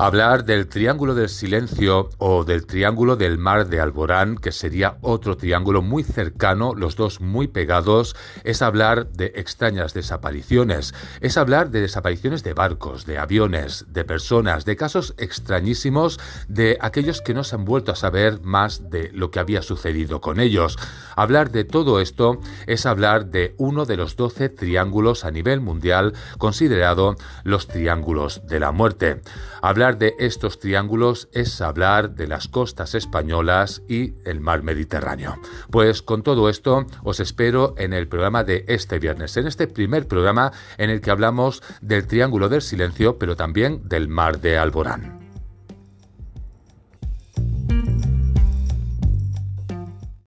Hablar del Triángulo del Silencio o del Triángulo del Mar de Alborán, que sería otro triángulo muy cercano, los dos muy pegados, es hablar de extrañas desapariciones, es hablar de desapariciones de barcos, de aviones, de personas, de casos extrañísimos, de aquellos que no se han vuelto a saber más de lo que había sucedido con ellos. Hablar de todo esto es hablar de uno de los doce triángulos a nivel mundial considerado los triángulos de la muerte. Hablar de estos triángulos es hablar de las costas españolas y el mar Mediterráneo. Pues con todo esto os espero en el programa de este viernes, en este primer programa en el que hablamos del Triángulo del Silencio, pero también del mar de Alborán.